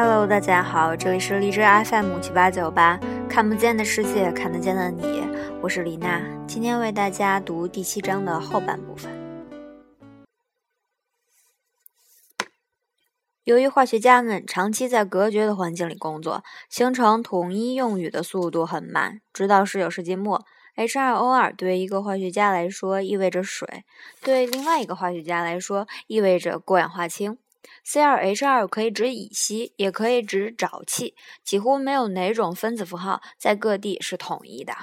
Hello，大家好，这里是荔枝 FM 七八九八，看不见的世界，看得见的你，我是李娜，今天为大家读第七章的后半部分。由于化学家们长期在隔绝的环境里工作，形成统一用语的速度很慢。直到十九世纪末，H2O2 对于一个化学家来说意味着水，对另外一个化学家来说意味着过氧化氢。C2H2 可以指乙烯，也可以指沼气，几乎没有哪种分子符号在各地是统一的。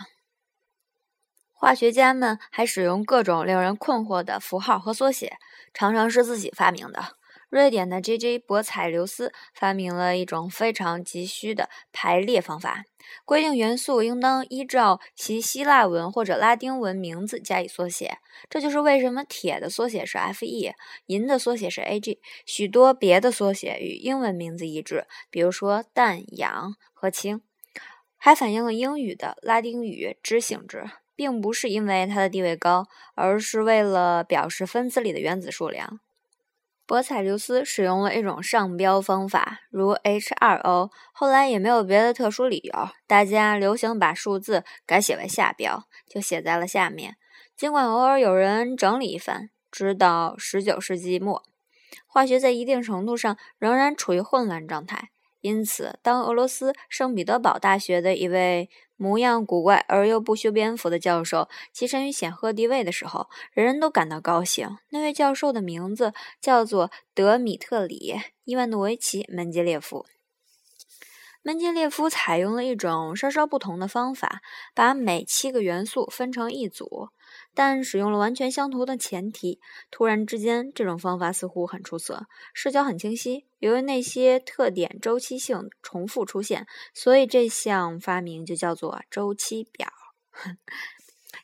化学家们还使用各种令人困惑的符号和缩写，常常是自己发明的。瑞典的 J.J. 博采留斯发明了一种非常急需的排列方法，规定元素应当依照其希腊文或者拉丁文名字加以缩写。这就是为什么铁的缩写是 Fe，银的缩写是 Ag，许多别的缩写与英文名字一致，比如说氮、氧和氢。还反映了英语的拉丁语之性质，并不是因为它的地位高，而是为了表示分子里的原子数量。博彩留斯使用了一种上标方法，如 H2O。后来也没有别的特殊理由，大家流行把数字改写为下标，就写在了下面。尽管偶尔有人整理一番，直到十九世纪末，化学在一定程度上仍然处于混乱状态。因此，当俄罗斯圣彼得堡大学的一位模样古怪而又不修边幅的教授跻身于显赫地位的时候，人人都感到高兴。那位教授的名字叫做德米特里·伊万诺维奇·门捷列夫。门捷列夫采用了一种稍稍不同的方法，把每七个元素分成一组。但使用了完全相同的前提。突然之间，这种方法似乎很出色，视角很清晰。由于那些特点周期性重复出现，所以这项发明就叫做周期表。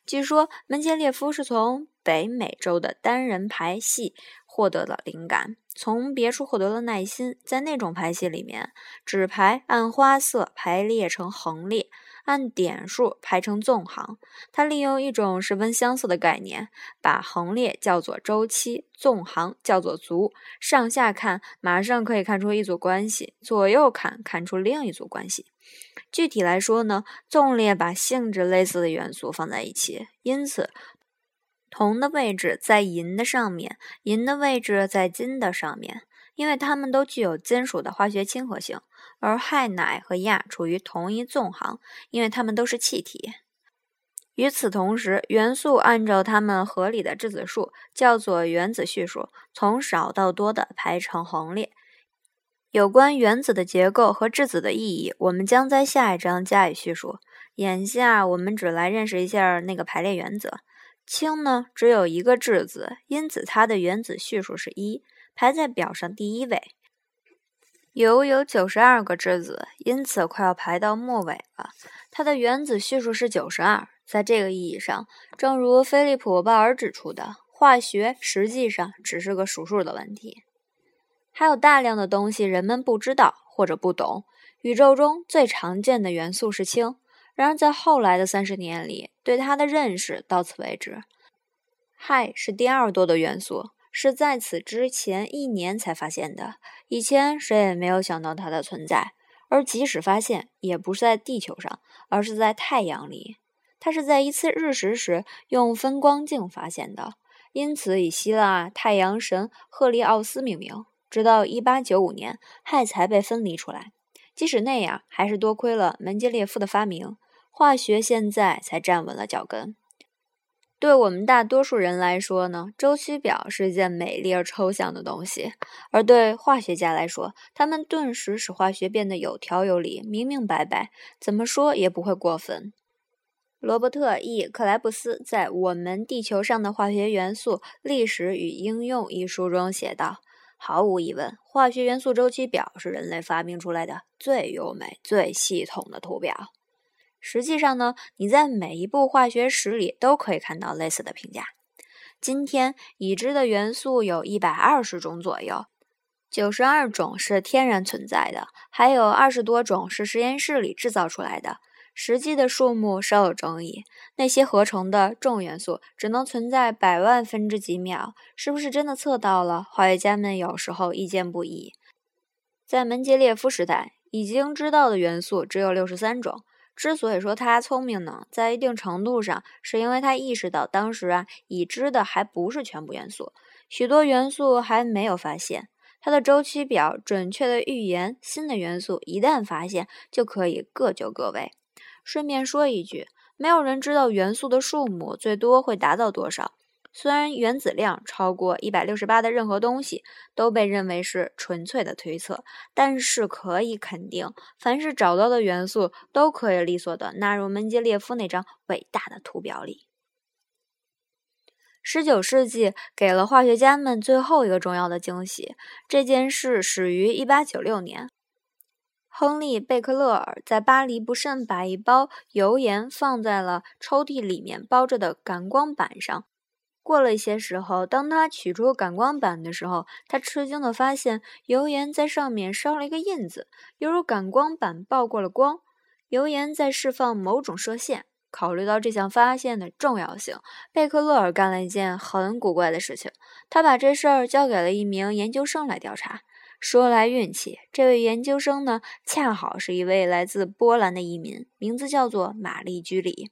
据说门捷列夫是从北美洲的单人排戏获得了灵感，从别处获得了耐心。在那种排戏里面，纸牌按花色排列成横列。按点数排成纵行，它利用一种十分相似的概念，把横列叫做周期，纵行叫做族。上下看，马上可以看出一组关系；左右看，看出另一组关系。具体来说呢，纵列把性质类似的元素放在一起，因此铜的位置在银的上面，银的位置在金的上面。因为它们都具有金属的化学亲和性，而氦、氖和氩处于同一纵行，因为它们都是气体。与此同时，元素按照它们合理的质子数，叫做原子序数，从少到多的排成横列。有关原子的结构和质子的意义，我们将在下一章加以叙述。眼下我们只来认识一下那个排列原则。氢呢，只有一个质子，因此它的原子序数是一。排在表上第一位，铀有九十二个质子，因此快要排到末尾了。它的原子序数是九十二。在这个意义上，正如菲利普·鲍尔指出的，化学实际上只是个数数的问题。还有大量的东西人们不知道或者不懂。宇宙中最常见的元素是氢，然而在后来的三十年里，对它的认识到此为止。氦是第二多的元素。是在此之前一年才发现的，以前谁也没有想到它的存在。而即使发现，也不是在地球上，而是在太阳里。它是在一次日食时用分光镜发现的，因此以希腊太阳神赫利奥斯命名。直到1895年，氦才被分离出来。即使那样，还是多亏了门捷列夫的发明，化学现在才站稳了脚跟。对我们大多数人来说呢，周期表是一件美丽而抽象的东西；而对化学家来说，他们顿时使化学变得有条有理、明明白白，怎么说也不会过分。罗伯特 ·E· 克莱布斯在《我们地球上的化学元素历史与应用》一书中写道：“毫无疑问，化学元素周期表是人类发明出来的最优美、最系统的图表。”实际上呢，你在每一部化学史里都可以看到类似的评价。今天已知的元素有一百二十种左右，九十二种是天然存在的，还有二十多种是实验室里制造出来的。实际的数目稍有争议。那些合成的重元素只能存在百万分之几秒，是不是真的测到了？化学家们有时候意见不一。在门捷列夫时代，已经知道的元素只有六十三种。之所以说他聪明呢，在一定程度上是因为他意识到当时啊已知的还不是全部元素，许多元素还没有发现。它的周期表准确的预言新的元素一旦发现就可以各就各位。顺便说一句，没有人知道元素的数目最多会达到多少。虽然原子量超过一百六十八的任何东西都被认为是纯粹的推测，但是可以肯定，凡是找到的元素都可以利索的纳入门捷列夫那张伟大的图表里。十九世纪给了化学家们最后一个重要的惊喜，这件事始于一八九六年，亨利·贝克勒尔在巴黎不慎把一包油盐放在了抽屉里面包着的感光板上。过了一些时候，当他取出感光板的时候，他吃惊地发现油盐在上面烧了一个印子，犹如感光板曝过了光。油盐在释放某种射线。考虑到这项发现的重要性，贝克勒尔干了一件很古怪的事情。他把这事儿交给了一名研究生来调查。说来运气，这位研究生呢，恰好是一位来自波兰的移民，名字叫做玛丽居里。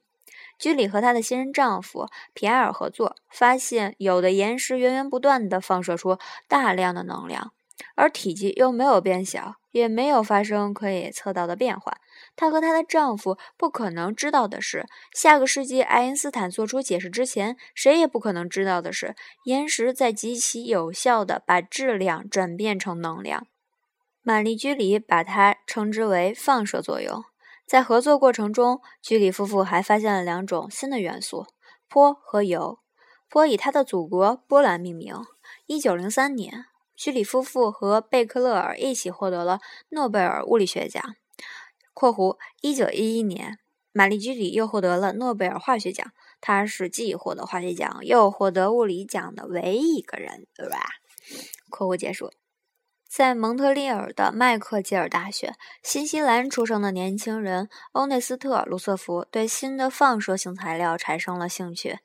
居里和她的新任丈夫皮埃尔合作，发现有的岩石源源不断地放射出大量的能量，而体积又没有变小，也没有发生可以测到的变化。她和她的丈夫不可能知道的是，下个世纪爱因斯坦做出解释之前，谁也不可能知道的是，岩石在极其有效地把质量转变成能量。玛丽居里把它称之为放射作用。在合作过程中，居里夫妇还发现了两种新的元素：钋和铀。钋以他的祖国波兰命名。一九零三年，居里夫妇和贝克勒尔一起获得了诺贝尔物理学奖。（括弧一九一一年，玛丽居里又获得了诺贝尔化学奖。她是既获得化学奖又获得物理奖的唯一一个人，对吧？）（括弧结束。）在蒙特利尔的麦克吉尔大学，新西兰出生的年轻人欧内斯特·卢瑟福对新的放射性材料产生了兴趣。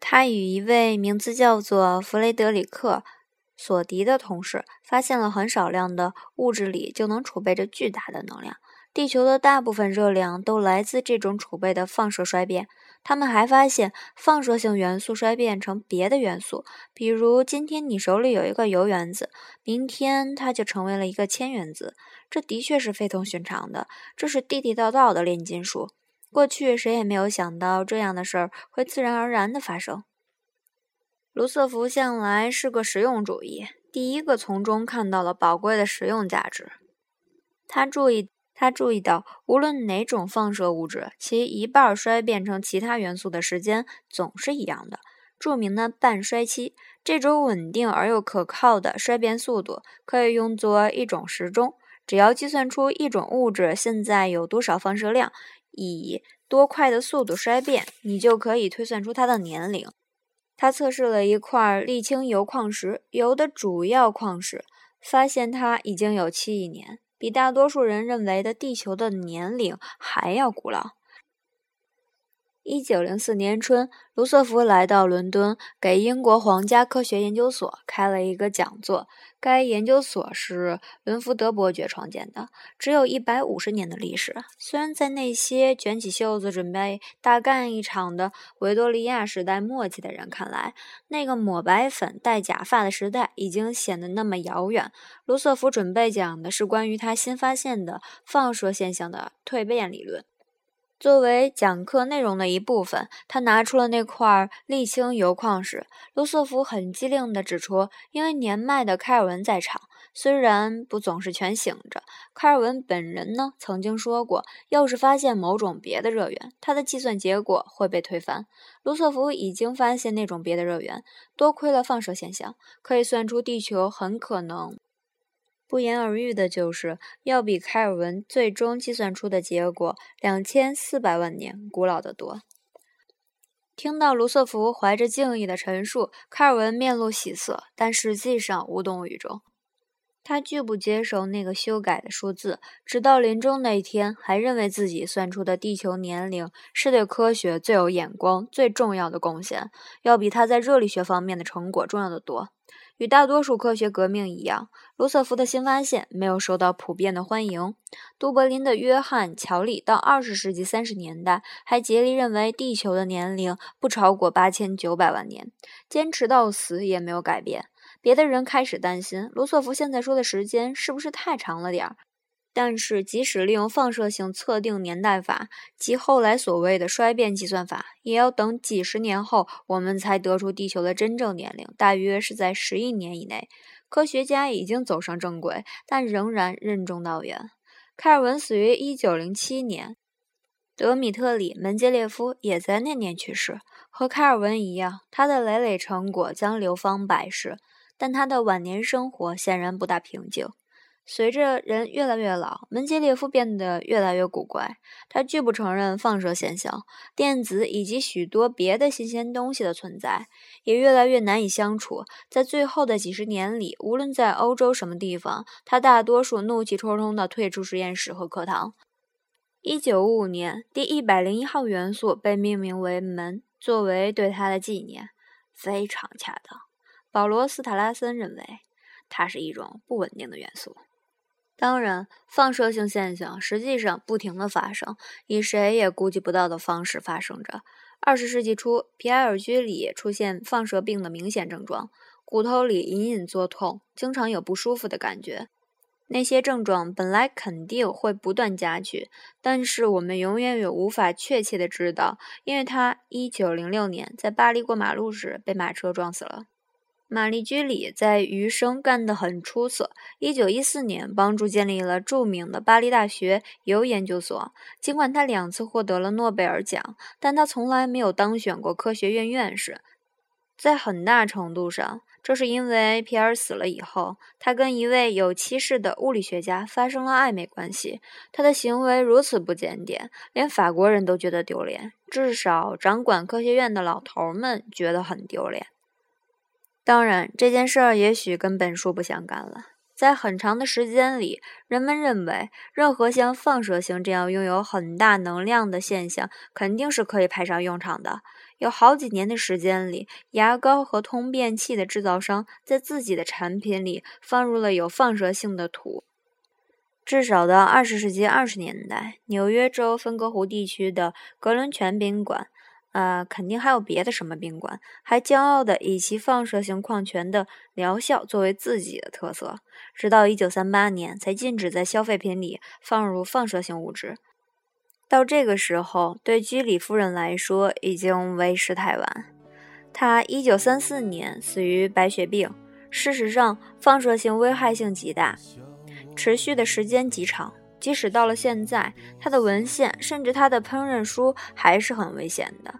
他与一位名字叫做弗雷德里克·索迪的同事，发现了很少量的物质里就能储备着巨大的能量。地球的大部分热量都来自这种储备的放射衰变。他们还发现放射性元素衰变成别的元素，比如今天你手里有一个铀原子，明天它就成为了一个铅原子。这的确是非同寻常的，这是地地道道的炼金术。过去谁也没有想到这样的事儿会自然而然的发生。卢瑟福向来是个实用主义，第一个从中看到了宝贵的实用价值。他注意。他注意到，无论哪种放射物质，其一半衰变成其他元素的时间总是一样的，著名的半衰期。这种稳定而又可靠的衰变速度可以用作一种时钟。只要计算出一种物质现在有多少放射量，以多快的速度衰变，你就可以推算出它的年龄。他测试了一块沥青铀矿石，铀的主要矿石，发现它已经有七亿年。比大多数人认为的地球的年龄还要古老。一九零四年春，卢瑟福来到伦敦，给英国皇家科学研究所开了一个讲座。该研究所是伦福德伯爵创建的，只有一百五十年的历史。虽然在那些卷起袖子准备大干一场的维多利亚时代末期的人看来，那个抹白粉、戴假发的时代已经显得那么遥远。卢瑟福准备讲的是关于他新发现的放射现象的蜕变理论。作为讲课内容的一部分，他拿出了那块沥青铀矿石。卢瑟福很机灵地指出，因为年迈的开尔文在场，虽然不总是全醒着，开尔文本人呢曾经说过，要是发现某种别的热源，他的计算结果会被推翻。卢瑟福已经发现那种别的热源，多亏了放射现象，可以算出地球很可能。不言而喻的就是，要比开尔文最终计算出的结果两千四百万年古老得多。听到卢瑟福怀着敬意的陈述，开尔文面露喜色，但实际上无动于衷。他拒不接受那个修改的数字，直到临终那一天，还认为自己算出的地球年龄是对科学最有眼光、最重要的贡献，要比他在热力学方面的成果重要的多。与大多数科学革命一样，卢瑟福的新发现没有受到普遍的欢迎。都柏林的约翰·乔利到二十世纪三十年代还竭力认为地球的年龄不超过八千九百万年，坚持到死也没有改变。别的人开始担心，卢瑟福现在说的时间是不是太长了点儿？但是，即使利用放射性测定年代法及后来所谓的衰变计算法，也要等几十年后，我们才得出地球的真正年龄，大约是在十亿年以内。科学家已经走上正轨，但仍然任重道远。开尔文死于一九零七年，德米特里·门捷列夫也在那年去世。和开尔文一样，他的累累成果将流芳百世，但他的晚年生活显然不大平静。随着人越来越老，门捷列夫变得越来越古怪。他拒不承认放射现象、电子以及许多别的新鲜东西的存在，也越来越难以相处。在最后的几十年里，无论在欧洲什么地方，他大多数怒气冲冲地退出实验室和课堂。一九五五年，第一百零一号元素被命名为门，作为对他的纪念，非常恰当。保罗·斯塔拉森认为，它是一种不稳定的元素。当然，放射性现象实际上不停地发生，以谁也估计不到的方式发生着。二十世纪初，皮埃尔·居里出现放射病的明显症状，骨头里隐隐作痛，经常有不舒服的感觉。那些症状本来肯定会不断加剧，但是我们永远也无法确切的知道，因为他一九零六年在巴黎过马路时被马车撞死了。玛丽居里在余生干得很出色。一九一四年，帮助建立了著名的巴黎大学铀研究所。尽管他两次获得了诺贝尔奖，但他从来没有当选过科学院院士。在很大程度上，这是因为皮尔死了以后，他跟一位有妻室的物理学家发生了暧昧关系。他的行为如此不检点，连法国人都觉得丢脸，至少掌管科学院的老头们觉得很丢脸。当然，这件事儿也许跟本书不相干了。在很长的时间里，人们认为任何像放射性这样拥有很大能量的现象肯定是可以派上用场的。有好几年的时间里，牙膏和通便器的制造商在自己的产品里放入了有放射性的土。至少到二十世纪二十年代，纽约州芬格湖地区的格伦泉宾馆。呃，肯定还有别的什么宾馆，还骄傲的以其放射性矿泉的疗效作为自己的特色。直到一九三八年才禁止在消费品里放入放射性物质。到这个时候，对居里夫人来说已经为时太晚。她一九三四年死于白血病。事实上，放射性危害性极大，持续的时间极长。即使到了现在，他的文献甚至他的烹饪书还是很危险的。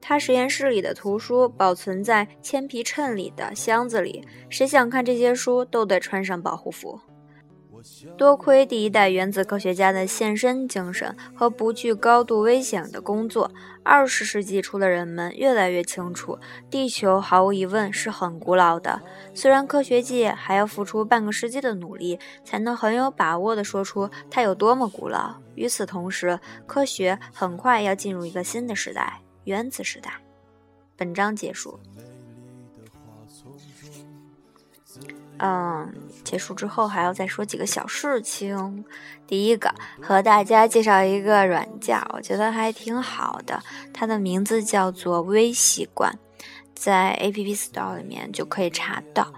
他实验室里的图书保存在铅皮衬里的箱子里，谁想看这些书都得穿上保护服。多亏第一代原子科学家的献身精神和不惧高度危险的工作，二十世纪初的人们越来越清楚，地球毫无疑问是很古老的。虽然科学界还要付出半个世纪的努力，才能很有把握地说出它有多么古老。与此同时，科学很快要进入一个新的时代——原子时代。本章结束。嗯，结束之后还要再说几个小事情。第一个，和大家介绍一个软件，我觉得还挺好的，它的名字叫做微习惯，在 App Store 里面就可以查到。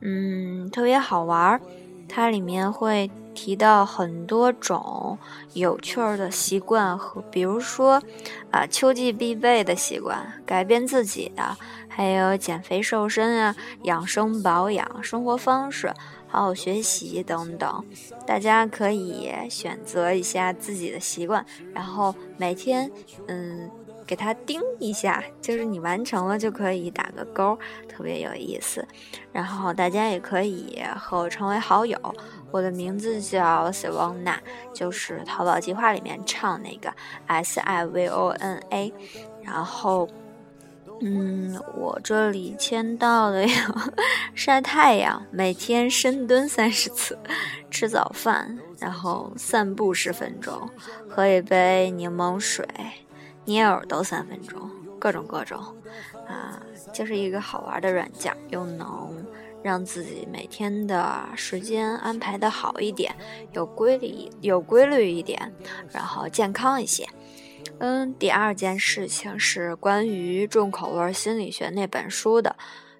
嗯，特别好玩儿，它里面会提到很多种有趣儿的习惯和，比如说啊，秋季必备的习惯，改变自己的。还有减肥瘦身啊，养生保养、生活方式，好好学习等等，大家可以选择一下自己的习惯，然后每天嗯给它盯一下，就是你完成了就可以打个勾，特别有意思。然后大家也可以和我成为好友，我的名字叫 Sivona，就是淘宝计划里面唱那个 S I V O N A，然后。嗯，我这里签到的有晒太阳，每天深蹲三十次，吃早饭，然后散步十分钟，喝一杯柠檬水，捏耳朵三分钟，各种各种，啊，就是一个好玩的软件，又能让自己每天的时间安排的好一点，有规律，有规律一点，然后健康一些。嗯，第二件事情是关于重口味心理学那本书的，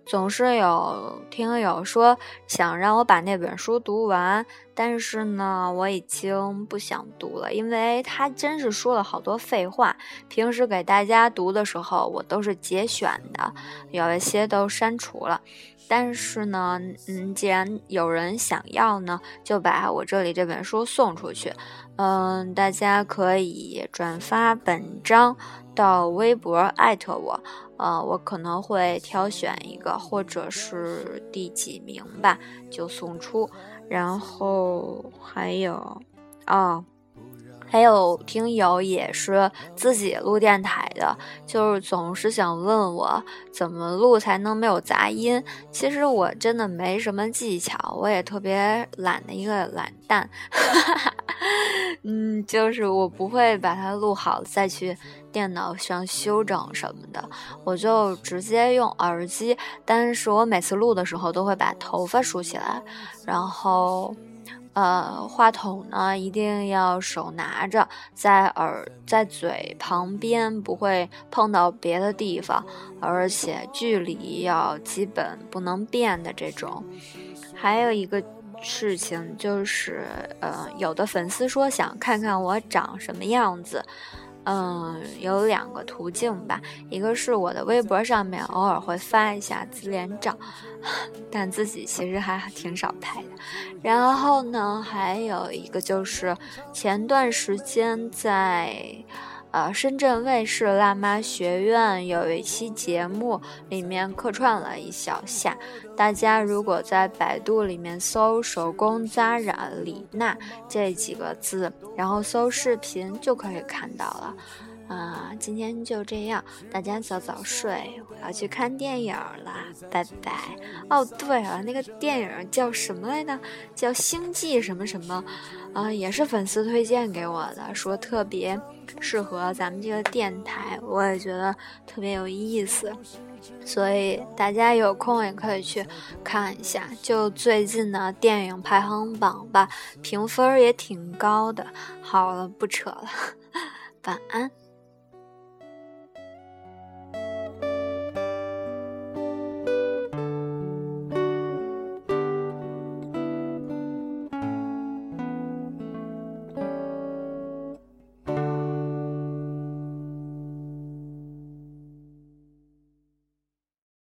总是有听友说想让我把那本书读完，但是呢，我已经不想读了，因为他真是说了好多废话。平时给大家读的时候，我都是节选的，有一些都删除了。但是呢，嗯，既然有人想要呢，就把我这里这本书送出去。嗯，大家可以转发本章到微博艾特我，呃，我可能会挑选一个，或者是第几名吧，就送出。然后还有，哦。还有听友也是自己录电台的，就是总是想问我怎么录才能没有杂音。其实我真的没什么技巧，我也特别懒的一个懒蛋。嗯，就是我不会把它录好再去电脑上修整什么的，我就直接用耳机。但是我每次录的时候都会把头发梳起来，然后。呃，话筒呢一定要手拿着，在耳在嘴旁边，不会碰到别的地方，而且距离要基本不能变的这种。还有一个事情就是，呃，有的粉丝说想看看我长什么样子。嗯，有两个途径吧，一个是我的微博上面偶尔会发一下自恋照，但自己其实还挺少拍的。然后呢，还有一个就是前段时间在。呃，深圳卫视《辣妈学院》有一期节目，里面客串了一小下。大家如果在百度里面搜“手工扎染李娜”这几个字，然后搜视频，就可以看到了。啊，今天就这样，大家早早睡，我要去看电影了，拜拜。哦，对了，那个电影叫什么来着？叫《星际什么什么》，啊，也是粉丝推荐给我的，说特别适合咱们这个电台，我也觉得特别有意思，所以大家有空也可以去看一下。就最近的电影排行榜吧，评分也挺高的。好了，不扯了，晚安。